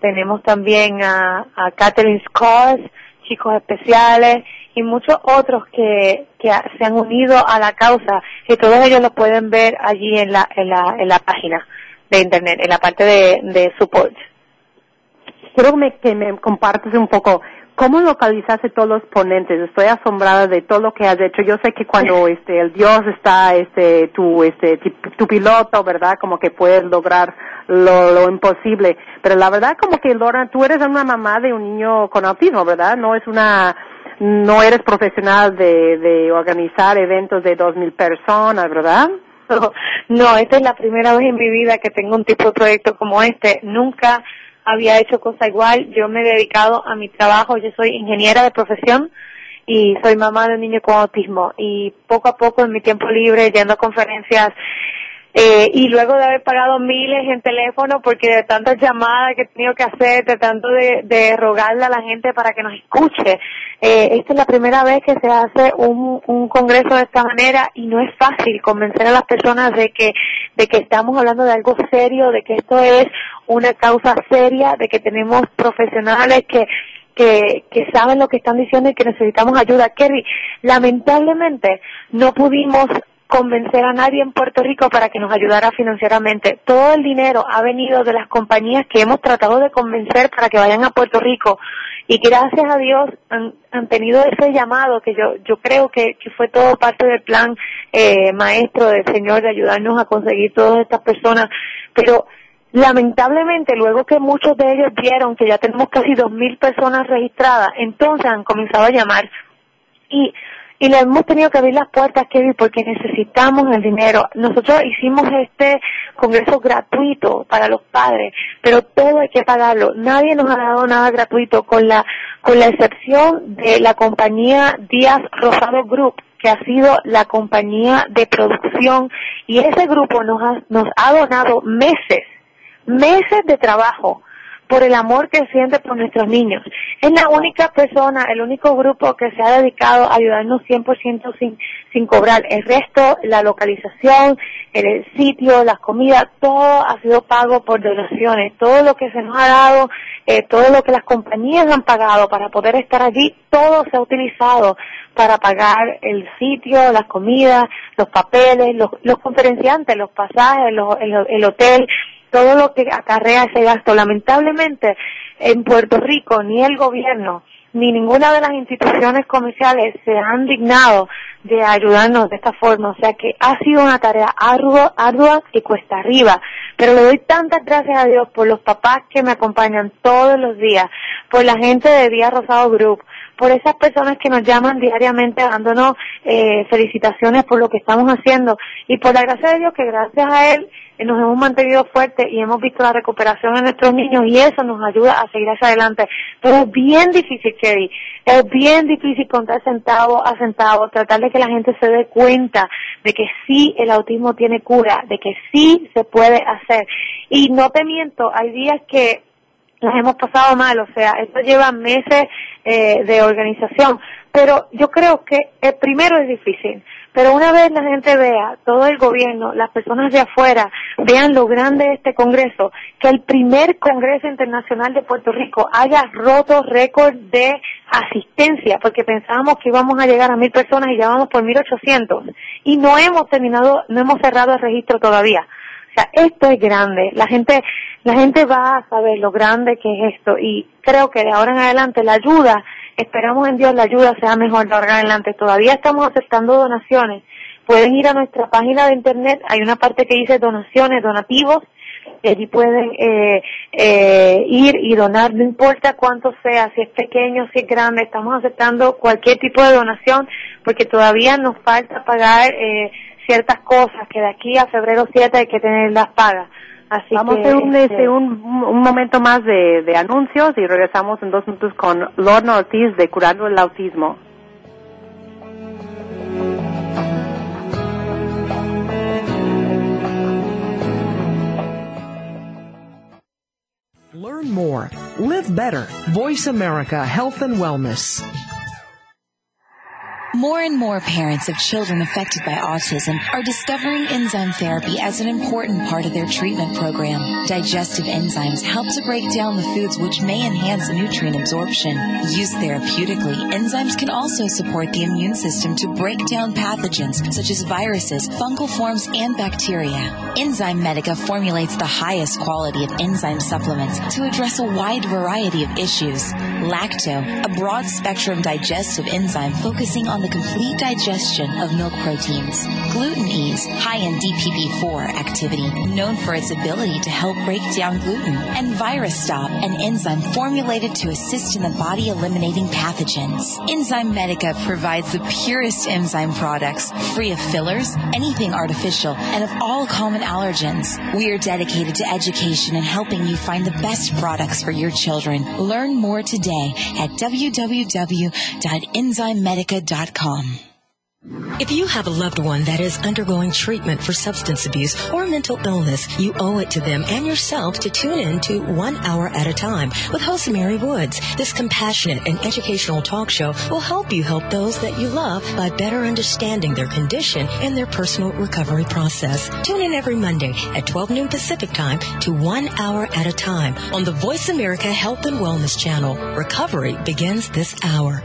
tenemos también a, a Catherine Scott, Chicos Especiales y muchos otros que, que se han unido a la causa y todos ellos lo pueden ver allí en la, en la, en la página de Internet, en la parte de, de support. Quiero que me compartas un poco ¿Cómo localizaste todos los ponentes? Estoy asombrada de todo lo que has hecho. Yo sé que cuando este el Dios está este tu este tu piloto, ¿verdad? Como que puedes lograr lo, lo imposible. Pero la verdad como que Lorna, tú eres una mamá de un niño con autismo, ¿verdad? No es una no eres profesional de, de organizar eventos de dos mil personas, ¿verdad? No, esta es la primera vez en mi vida que tengo un tipo de proyecto como este. Nunca había hecho cosa igual. Yo me he dedicado a mi trabajo. Yo soy ingeniera de profesión y soy mamá de un niño con autismo. Y poco a poco en mi tiempo libre, yendo a conferencias, eh, y luego de haber pagado miles en teléfono porque de tantas llamadas que he tenido que hacer, de tanto de, de rogarle a la gente para que nos escuche, eh, esta es la primera vez que se hace un, un congreso de esta manera y no es fácil convencer a las personas de que, de que estamos hablando de algo serio, de que esto es una causa seria, de que tenemos profesionales que que, que saben lo que están diciendo y que necesitamos ayuda. Kerry, lamentablemente no pudimos convencer a nadie en Puerto Rico para que nos ayudara financieramente. Todo el dinero ha venido de las compañías que hemos tratado de convencer para que vayan a Puerto Rico. Y gracias a Dios han, han tenido ese llamado que yo yo creo que, que fue todo parte del plan eh, maestro del Señor de ayudarnos a conseguir todas estas personas, pero Lamentablemente, luego que muchos de ellos vieron que ya tenemos casi dos mil personas registradas, entonces han comenzado a llamar. Y y le hemos tenido que abrir las puertas, Kevin, porque necesitamos el dinero. Nosotros hicimos este congreso gratuito para los padres, pero todo hay que pagarlo. Nadie nos ha dado nada gratuito, con la, con la excepción de la compañía Díaz Rosado Group, que ha sido la compañía de producción, y ese grupo nos ha, nos ha donado meses, meses de trabajo por el amor que siente por nuestros niños. Es la única persona, el único grupo que se ha dedicado a ayudarnos 100% sin, sin cobrar. El resto, la localización, el sitio, las comidas, todo ha sido pago por donaciones. Todo lo que se nos ha dado, eh, todo lo que las compañías han pagado para poder estar allí, todo se ha utilizado para pagar el sitio, las comidas, los papeles, los, los conferenciantes, los pasajes, los, el, el hotel, todo lo que acarrea ese gasto. Lamentablemente, en Puerto Rico, ni el gobierno, ni ninguna de las instituciones comerciales se han dignado de ayudarnos de esta forma. O sea que ha sido una tarea ardua, ardua y cuesta arriba. Pero le doy tantas gracias a Dios por los papás que me acompañan todos los días, por la gente de Día Rosado Group, por esas personas que nos llaman diariamente dándonos eh, felicitaciones por lo que estamos haciendo y por la gracia de Dios que gracias a Él nos hemos mantenido fuertes y hemos visto la recuperación de nuestros niños y eso nos ayuda a seguir hacia adelante. Pero es bien difícil, Kerry, es bien difícil contar centavo a centavo, tratar de que la gente se dé cuenta de que sí el autismo tiene cura, de que sí se puede hacer. Y no te miento, hay días que las hemos pasado mal, o sea, esto lleva meses eh, de organización, pero yo creo que el primero es difícil, pero una vez la gente vea, todo el gobierno, las personas de afuera, vean lo grande de este Congreso, que el primer Congreso Internacional de Puerto Rico haya roto récord de asistencia, porque pensábamos que íbamos a llegar a mil personas y ya vamos por mil ochocientos, y no hemos terminado, no hemos cerrado el registro todavía. Esto es grande. La gente, la gente va a saber lo grande que es esto y creo que de ahora en adelante la ayuda Esperamos en Dios la ayuda sea mejor de ahora en adelante. Todavía estamos aceptando donaciones. Pueden ir a nuestra página de internet, hay una parte que dice donaciones, donativos, allí pueden eh, eh, ir y donar, no importa cuánto sea, si es pequeño, si es grande, estamos aceptando cualquier tipo de donación porque todavía nos falta pagar eh, ciertas cosas que de aquí a febrero 7 hay que tener las pagas. Así Vamos que, a hacer un, este, este, un, un momento más de, de anuncios y regresamos en dos minutos con Lorna Ortiz de Curando el Autismo. Learn more. Live better. Voice America Health and Wellness. More and more parents of children affected by autism are discovering enzyme therapy as an important part of their treatment program. Digestive enzymes help to break down the foods which may enhance nutrient absorption. Used therapeutically, enzymes can also support the immune system to break down pathogens such as viruses, fungal forms, and bacteria. Enzyme Medica formulates the highest quality of enzyme supplements to address a wide variety of issues. Lacto, a broad spectrum digestive enzyme focusing on the complete digestion of milk proteins. Gluten Ease, high in DPP4 activity, known for its ability to help break down gluten. And Virus Stop, an enzyme formulated to assist in the body eliminating pathogens. Enzyme Medica provides the purest enzyme products, free of fillers, anything artificial, and of all common allergens. We are dedicated to education and helping you find the best products for your children. Learn more today at www.enzymemedica.com. If you have a loved one that is undergoing treatment for substance abuse or mental illness, you owe it to them and yourself to tune in to One Hour at a Time with host Mary Woods. This compassionate and educational talk show will help you help those that you love by better understanding their condition and their personal recovery process. Tune in every Monday at 12 noon Pacific Time to One Hour at a Time on the Voice America Health and Wellness Channel. Recovery begins this hour.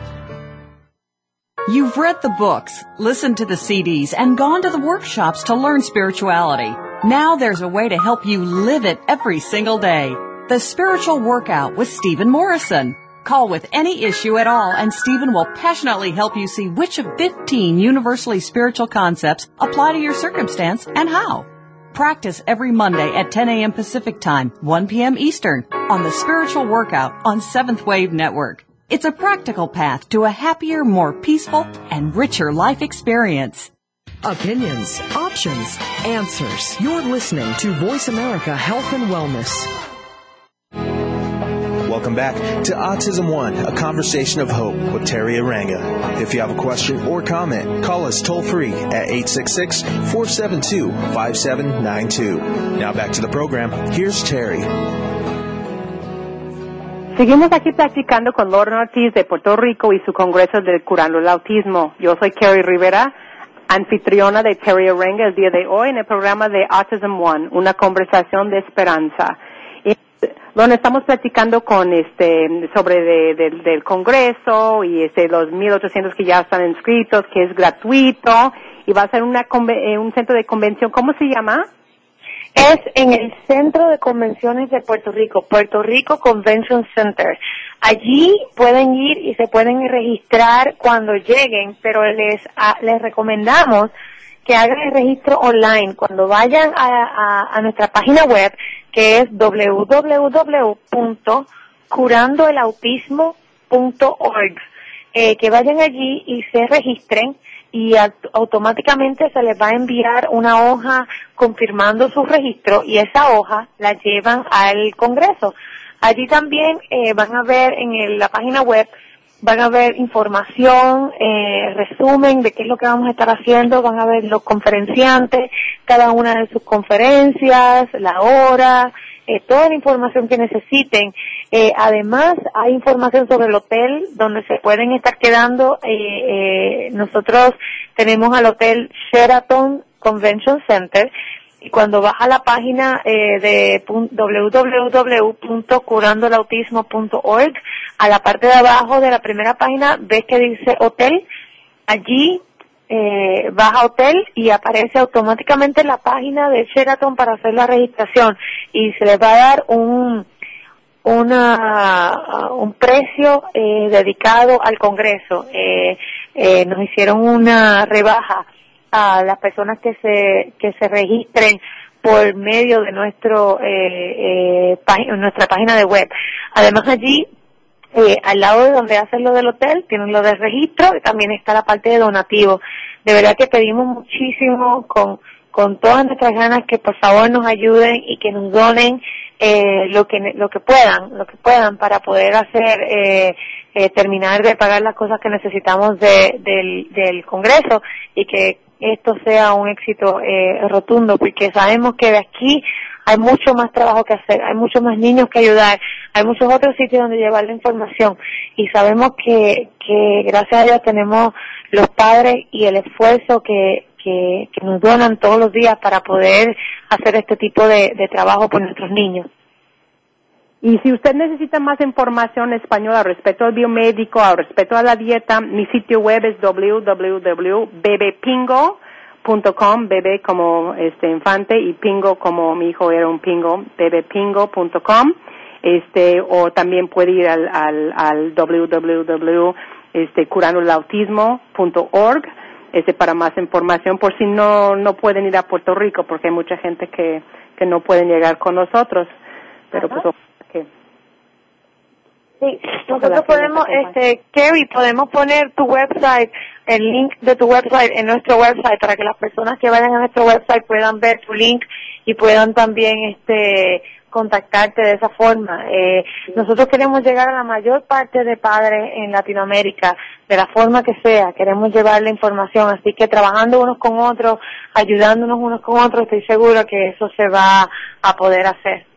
You've read the books, listened to the CDs, and gone to the workshops to learn spirituality. Now there's a way to help you live it every single day. The Spiritual Workout with Stephen Morrison. Call with any issue at all and Stephen will passionately help you see which of 15 universally spiritual concepts apply to your circumstance and how. Practice every Monday at 10 a.m. Pacific Time, 1 p.m. Eastern on the Spiritual Workout on Seventh Wave Network. It's a practical path to a happier, more peaceful, and richer life experience. Opinions, options, answers. You're listening to Voice America Health and Wellness. Welcome back to Autism One, a conversation of hope with Terry Aranga. If you have a question or comment, call us toll free at 866 472 5792. Now back to the program. Here's Terry. Seguimos aquí platicando con Lorna Ortiz de Puerto Rico y su congreso de Curando el Autismo. Yo soy Carrie Rivera, anfitriona de Terry Arenga el día de hoy en el programa de Autism One, una conversación de esperanza. Y estamos platicando con este sobre de, de, del congreso y este los 1800 que ya están inscritos, que es gratuito y va a ser una eh, un centro de convención, ¿cómo se llama? Es en el Centro de Convenciones de Puerto Rico, Puerto Rico Convention Center. Allí pueden ir y se pueden registrar cuando lleguen, pero les, a- les recomendamos que hagan el registro online. Cuando vayan a, a- a nuestra página web, que es www.curandoelautismo.org, eh, que vayan allí y se registren y aut- automáticamente se les va a enviar una hoja confirmando su registro y esa hoja la llevan al Congreso. Allí también eh, van a ver en el- la página web, van a ver información, eh, resumen de qué es lo que vamos a estar haciendo, van a ver los conferenciantes, cada una de sus conferencias, la hora, eh, toda la información que necesiten. Eh, además, hay información sobre el hotel donde se pueden estar quedando. Eh, eh, nosotros tenemos al hotel Sheraton Convention Center y cuando vas a la página eh, de www.curandoelautismo.org, a la parte de abajo de la primera página ves que dice hotel. Allí eh, vas a hotel y aparece automáticamente la página de Sheraton para hacer la registración y se les va a dar un una un precio eh, dedicado al Congreso. Eh, eh, nos hicieron una rebaja a las personas que se que se registren por medio de nuestro eh, eh, nuestra página de web. Además allí eh, al lado de donde hacen lo del hotel, tienen lo del registro y también está la parte de donativo. De verdad que pedimos muchísimo con, con todas nuestras ganas que por favor nos ayuden y que nos donen eh, lo que lo que puedan, lo que puedan para poder hacer eh, eh, terminar de pagar las cosas que necesitamos de, del, del Congreso y que esto sea un éxito eh, rotundo, porque sabemos que de aquí hay mucho más trabajo que hacer, hay muchos más niños que ayudar, hay muchos otros sitios donde llevar la información y sabemos que, que gracias a Dios tenemos los padres y el esfuerzo que, que, nos donan todos los días para poder hacer este tipo de, trabajo por nuestros niños. Y si usted necesita más información en español al respecto al biomédico, al respecto a la dieta, mi sitio web es www.bebepingo.com, bebé como este infante y pingo como mi hijo era un pingo, bebepingo.com, este, o también puede ir al, al, al www, este, para más información, por si no, no pueden ir a Puerto Rico, porque hay mucha gente que, que no pueden llegar con nosotros, pero pues ojalá que Sí, nosotros podemos, este, Kerry, podemos poner tu website, el link de tu website en nuestro website para que las personas que vayan a nuestro website puedan ver tu link y puedan también, este, contactarte de esa forma. Eh, nosotros queremos llegar a la mayor parte de padres en Latinoamérica, de la forma que sea, queremos llevar la información, así que trabajando unos con otros, ayudándonos unos con otros, estoy seguro que eso se va a poder hacer.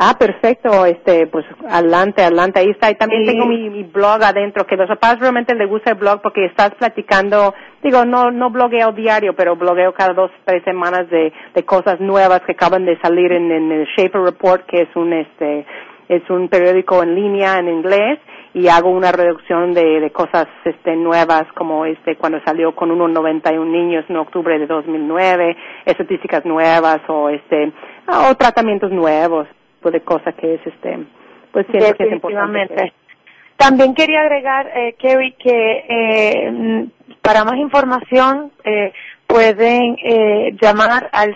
Ah, perfecto, este, pues adelante, adelante, ahí está. Y también tengo mi, mi, blog adentro, que a los papás realmente les gusta el blog porque estás platicando, digo, no, no blogueo diario, pero blogueo cada dos, tres semanas de, de cosas nuevas que acaban de salir en, en el Shaper Report, que es un, este, es un periódico en línea en inglés y hago una reducción de, de cosas este, nuevas como este cuando salió con 1.91 niños en octubre de 2009, estadísticas nuevas o este o tratamientos nuevos de cosas que es este pues siempre que es importante. También quería agregar, eh, Kerry, que eh, para más información eh, pueden eh, llamar al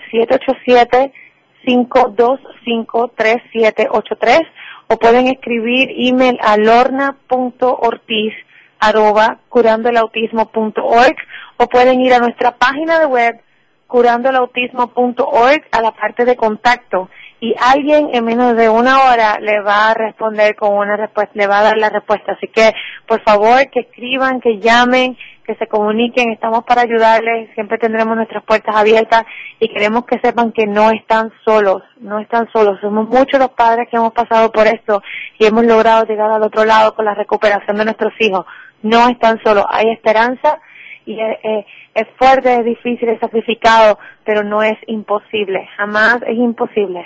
787-525-3783 o pueden escribir email a lorna.ortiz arroba curandoelautismo.org o pueden ir a nuestra página de web curandoelautismo.org a la parte de contacto y alguien en menos de una hora le va a responder con una respuesta, le va a dar la respuesta. Así que, por favor, que escriban, que llamen, que se comuniquen, estamos para ayudarles, siempre tendremos nuestras puertas abiertas y queremos que sepan que no están solos, no están solos. Somos muchos los padres que hemos pasado por esto y hemos logrado llegar al otro lado con la recuperación de nuestros hijos. No están solos, hay esperanza y es, es fuerte, es difícil, es sacrificado, pero no es imposible, jamás es imposible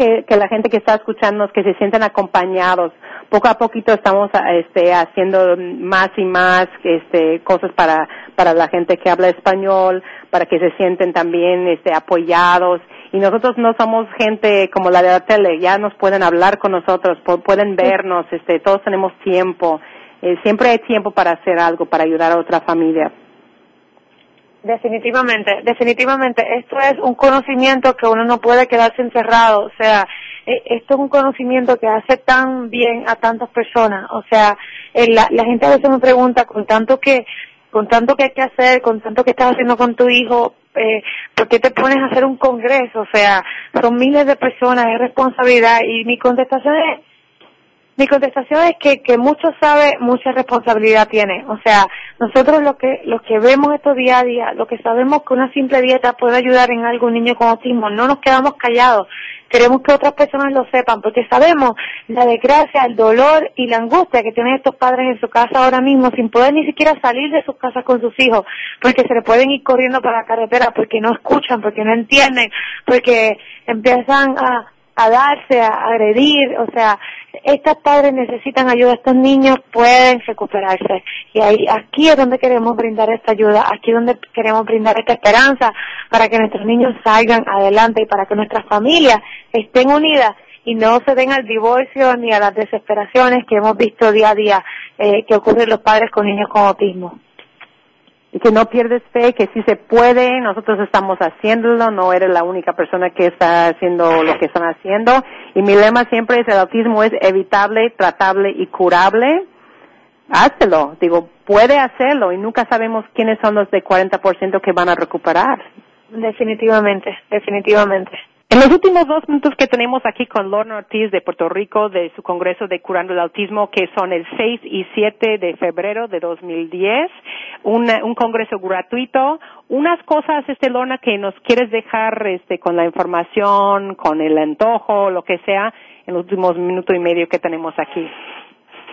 que, la gente que está escuchando que se sientan acompañados. Poco a poquito estamos este, haciendo más y más este, cosas para, para la gente que habla español, para que se sienten también este, apoyados. Y nosotros no somos gente como la de la tele, ya nos pueden hablar con nosotros, pueden vernos, este, todos tenemos tiempo. Eh, siempre hay tiempo para hacer algo, para ayudar a otra familia. Definitivamente, definitivamente. Esto es un conocimiento que uno no puede quedarse encerrado. O sea, e, esto es un conocimiento que hace tan bien a tantas personas. O sea, eh, la, la gente a veces me pregunta con tanto que con tanto que hay que hacer, con tanto que estás haciendo con tu hijo, eh, ¿por qué te pones a hacer un congreso? O sea, son miles de personas, es responsabilidad. Y mi contestación es, mi contestación es que, que mucho sabe, mucha responsabilidad tiene. O sea, nosotros lo que, lo que vemos esto día a día, lo que sabemos que una simple dieta puede ayudar en algo un niño con autismo, no nos quedamos callados. Queremos que otras personas lo sepan, porque sabemos la desgracia, el dolor y la angustia que tienen estos padres en su casa ahora mismo, sin poder ni siquiera salir de sus casas con sus hijos, porque se le pueden ir corriendo para la carretera, porque no escuchan, porque no entienden, porque empiezan a, a darse, a agredir, o sea, estos padres necesitan ayuda, estos niños pueden recuperarse. Y ahí, aquí es donde queremos brindar esta ayuda, aquí es donde queremos brindar esta esperanza para que nuestros niños salgan adelante y para que nuestras familias estén unidas y no se den al divorcio ni a las desesperaciones que hemos visto día a día eh, que ocurren los padres con niños con autismo y que no pierdes fe, que sí se puede, nosotros estamos haciéndolo, no eres la única persona que está haciendo lo que están haciendo. Y mi lema siempre es el autismo es evitable, tratable y curable. Hazlo, digo, puede hacerlo y nunca sabemos quiénes son los de 40% que van a recuperar. Definitivamente, definitivamente. En los últimos dos minutos que tenemos aquí con Lorna Ortiz de Puerto Rico, de su Congreso de Curando el Autismo, que son el 6 y 7 de febrero de 2010, un, un congreso gratuito. Unas cosas, este Lorna, que nos quieres dejar este, con la información, con el antojo, lo que sea, en los últimos minutos y medio que tenemos aquí.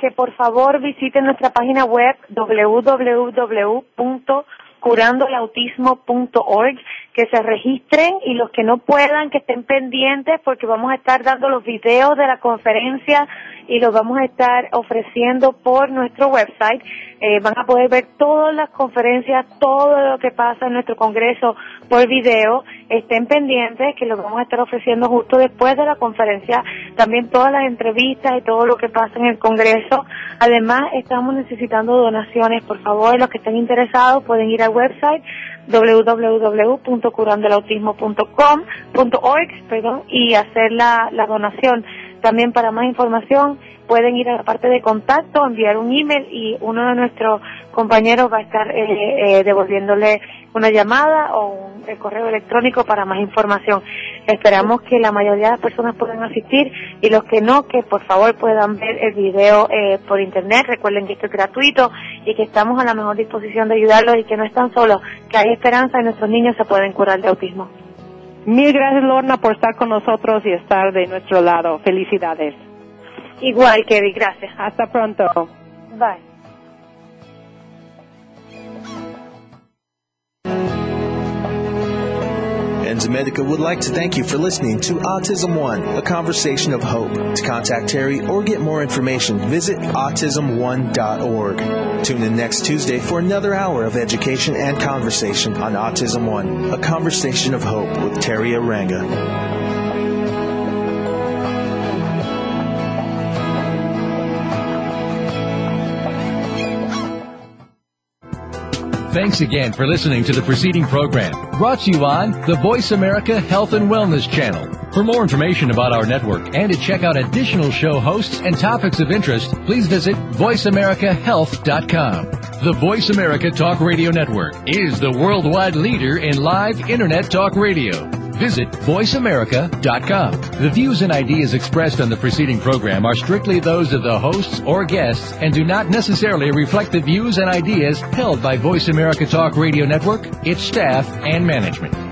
Que por favor visiten nuestra página web www.curandoelautismo.org que se registren y los que no puedan que estén pendientes porque vamos a estar dando los videos de la conferencia y los vamos a estar ofreciendo por nuestro website. Eh, van a poder ver todas las conferencias, todo lo que pasa en nuestro congreso por video. Estén pendientes que los vamos a estar ofreciendo justo después de la conferencia. También todas las entrevistas y todo lo que pasa en el congreso. Además, estamos necesitando donaciones. Por favor, los que estén interesados pueden ir al website www.curandelautismo.com.org perdón, y hacer la, la donación. También para más información pueden ir a la parte de contacto, enviar un email y uno de nuestros compañeros va a estar eh, eh, devolviéndole una llamada o un correo electrónico para más información. Esperamos que la mayoría de las personas puedan asistir y los que no, que por favor puedan ver el video eh, por internet. Recuerden que esto es gratuito y que estamos a la mejor disposición de ayudarlos y que no están solos, que hay esperanza y nuestros niños se pueden curar de autismo. Mil gracias, Lorna, por estar con nosotros y estar de nuestro lado. Felicidades. Igual, Kevin, gracias. Hasta pronto. Bye. Enzymedica would like to thank you for listening to Autism One, a conversation of hope. To contact Terry or get more information, visit autismone.org. Tune in next Tuesday for another hour of education and conversation on Autism One, a conversation of hope with Terry Aranga. Thanks again for listening to the preceding program brought to you on the Voice America Health and Wellness Channel. For more information about our network and to check out additional show hosts and topics of interest, please visit voiceamericahealth.com. The Voice America Talk Radio Network is the worldwide leader in live Internet talk radio visit voiceamerica.com. The views and ideas expressed on the preceding program are strictly those of the hosts or guests and do not necessarily reflect the views and ideas held by Voice America Talk Radio Network, its staff, and management.